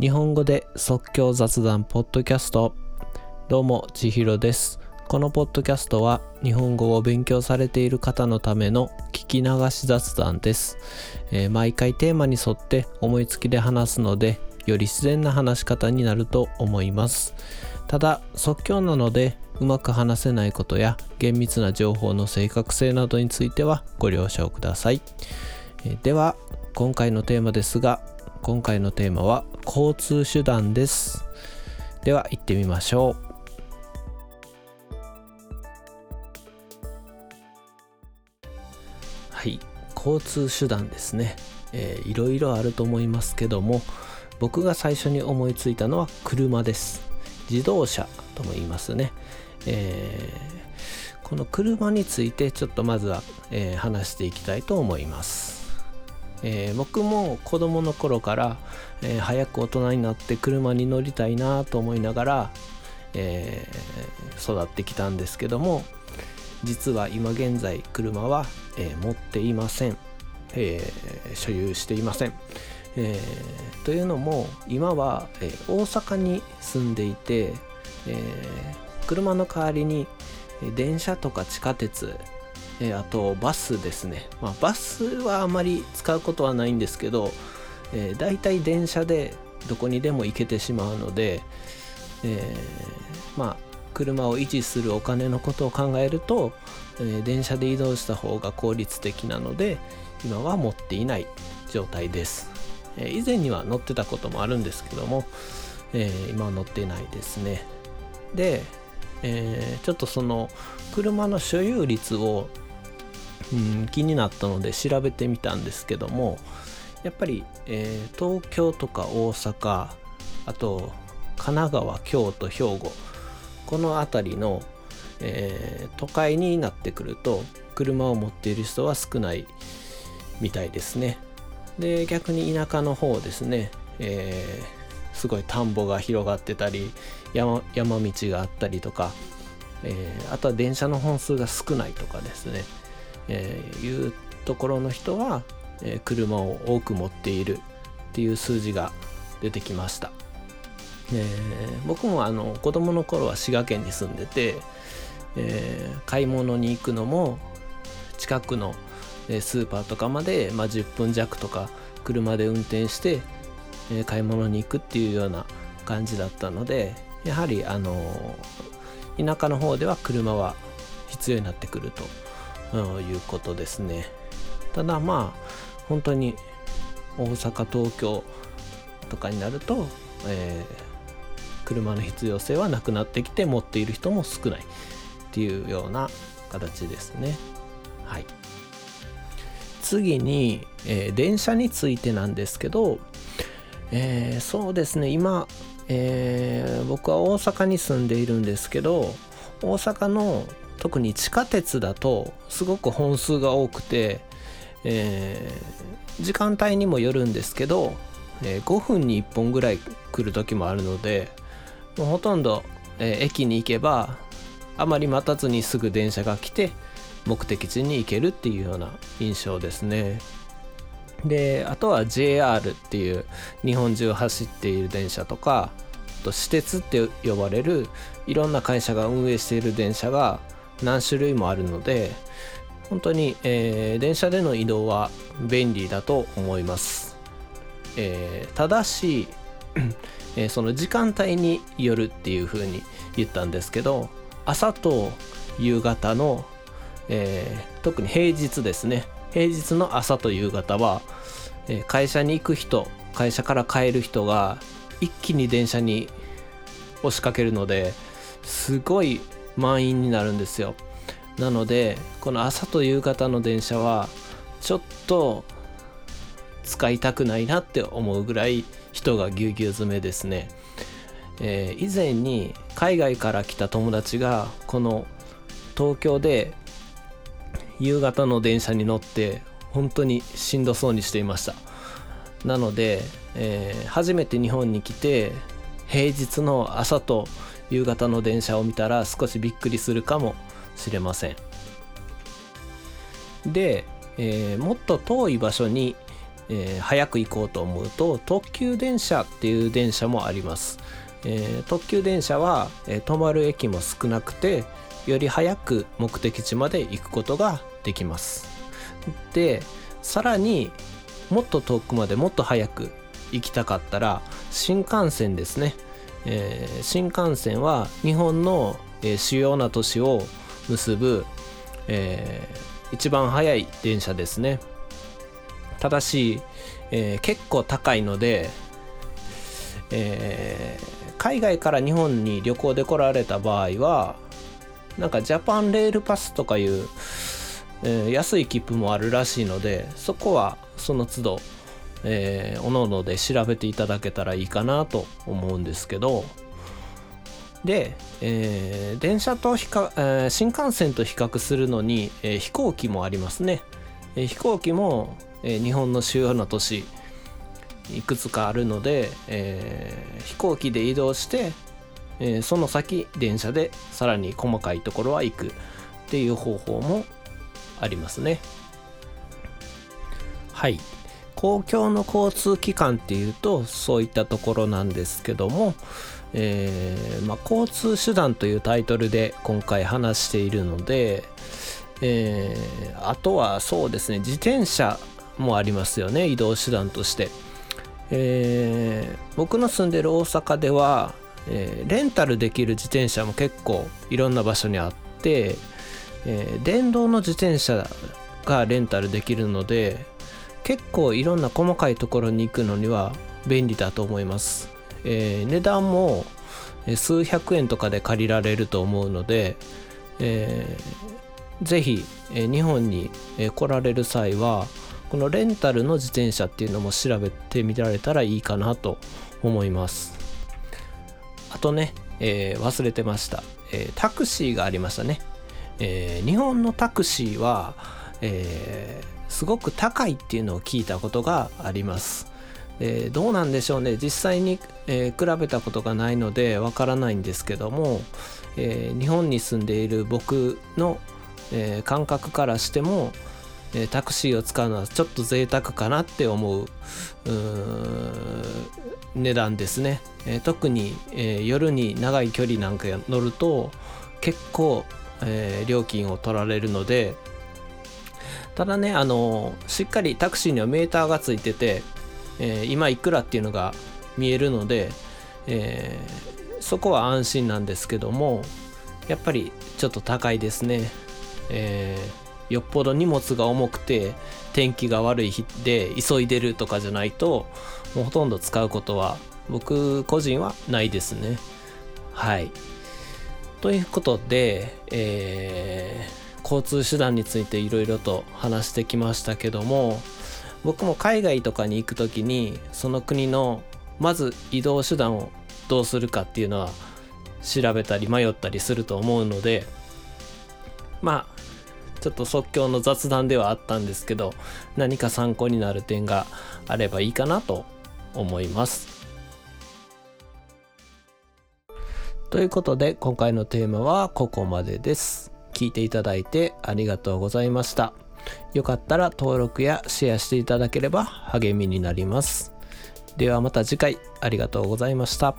日本語で即興雑談ポッドキャスト。どうも千尋です。このポッドキャストは日本語を勉強されている方のための聞き流し雑談です、えー、毎回テーマに沿って思いつきで話すのでより自然な話し方になると思います。ただ即興なのでうまく話せないことや厳密な情報の正確性などについてはご了承ください、えー、では今回のテーマですが今回のテーマは交通手段です。では行ってみましょう。はい交通手段ですね、えー、いろいろあると思いますけども僕が最初に思いついたのは車です。自動車とも言いますね、えー、この車についてちょっとまずは、えー、話していきたいと思います。えー、僕も子供の頃から、えー、早く大人になって車に乗りたいなと思いながら、えー、育ってきたんですけども実は今現在車は、え持っていません、え所有していません、えというのも今は、え大阪に住んでいて、え車の代わりに電車とか地下鉄えー、あとバスですね、まあ、バスはあまり使うことはないんですけど、えー、大体電車でどこにでも行けてしまうので、えー、まあ車を維持するお金のことを考えると、え、電車で移動した方が効率的なので今は持っていない状態です、え、以前には乗ってたこともあるんですけども、え、今は乗ってないですね。で、えちょっとその車の所有率をうん、気になったので調べてみたんですけどもやっぱり、えー、東京とか大阪あと神奈川京都兵庫この辺りの、えー、都会になってくると車を持っている人は少ないみたいですね。で逆に田舎の方ですね、えー、すごい田んぼが広がってたり山山道があったりとか、えー、あとは電車の本数が少ないとかですね。えー、いうところの人は、え、車を多く持っているっていう数字が出てきました、え、僕もあの子供の頃は滋賀県に住んでて、え、買い物に行くのも近くのスーパーとかまで、まあ、10分弱とか車で運転して、買い物に行くっていうような感じだったのでやはりあの田舎の方では車は必要になってくるとういうことですね。ただまあ本当に大阪東京とかになると、えー、車の必要性はなくなってきて持っている人も少ないっていうような形ですね。はい。次に、えー、電車についてなんですけど、えー、そうですね。今、えー、僕は大阪に住んでいるんですけど大阪の特に地下鉄だとすごく本数が多くて、えー、時間帯にもよるんですけど、えー、5分に1本ぐらい来る時もあるのでもうほとんど、えー、駅に行けばあまり待たずにすぐ電車が来て目的地に行けるっていうような印象ですね。であとは JR っていう日本中走っている電車とかと私鉄って呼ばれるいろんな会社が運営している電車が何種類もあるので本当に、えー、電車での移動は便利だと思います、えー、ただし、えー、その時間帯によるっていう風に言ったんですけど朝と夕方の、え特に平日ですね。平日の朝と夕方は、え会社に行く人会社から帰る人が一気に電車に押しかけるのですごい満員になるんですよ。なのでこの朝と夕方の電車はちょっと使いたくないなって思うぐらい人がぎゅうぎゅう詰めですね、えー、以前に海外から来た友達がこの東京で夕方の電車に乗って本当にしんどそうにしていました。なので、えー、初めて日本に来て平日の朝と夕方の電車を見たら少しびっくりするかもしれません。で、えー、もっと遠い場所にえー、早く行こうと思うと特急電車っていう電車もあります、えー、特急電車は、えー、止まる駅も少なくてより早く目的地まで行くことができます。でさらにもっと遠くまでもっと早く行きたかったら新幹線ですね、えー、新幹線は日本の、えー、主要な都市を結ぶ、えー、一番早い電車ですね。ただし、えー、結構高いので、えー、海外から日本に旅行で来られた場合はなんかジャパンレールパスとかいう、えー、安い切符もあるらしいのでそこはその都度、えー、おのおので調べていただけたらいいかなと思うんですけど。で、えー、電車と比較、えー、新幹線と比較するのに、えー、飛行機もありますね、えー、飛行機も、えー、日本の主要な都市いくつかあるので、えー、飛行機で移動して、えー、その先電車でさらに細かいところは行くっていう方法もありますね。はい。公共の交通機関っていうとそういったところなんですけども、えー、まあ、交通手段というタイトルで今回話しているので、えー、あとはそうですね自転車もありますよね移動手段として、えー、僕の住んでる大阪ではえ、レンタルできる自転車も結構いろんな場所にあって、え、電動の自転車がレンタルできるので結構いろんな細かいところに行くのには便利だと思います、えー、値段も数百円とかで借りられると思うので、えー、ぜひ、日本に、来られる際はこのレンタルの自転車っていうのも調べてみられたらいいかなと思います。あとね、えー、忘れてました、えー、タクシーがありましたね、えー、日本のタクシーは、えすごく高いっていうのを聞いたことがあります、えどうなんでしょうね。実際に、え比べたことがないのでわからないんですけども、え日本に住んでいる僕の、え感覚からしてもえタクシーを使うのはちょっと贅沢かなって思う値段ですね、えー、特に、えー、夜に長い距離なんか乗ると結構、えー、料金を取られるのでただねあのしっかりタクシーにはメーターがついてて、え今いくらっていうのが見えるので、えそこは安心なんですけどもやっぱりちょっと高いですね、えーよっぽど荷物が重くて天気が悪い日で急いでるとかじゃないともうほとんど使うことは僕個人はないですね。はい。ということで、えー、交通手段についていろいろと話してきましたけども僕も海外とかに行く時にその国のまず移動手段をどうするかっていうのは調べたり迷ったりすると思うのでまあちょっと即興の雑談ではあったんですけど何か参考になる点があればいいかなと思います。ということで今回のテーマはここまでです。聞いていただいてありがとうございました。よかったら登録やシェアしていただければ励みになります。ではまた次回ありがとうございました。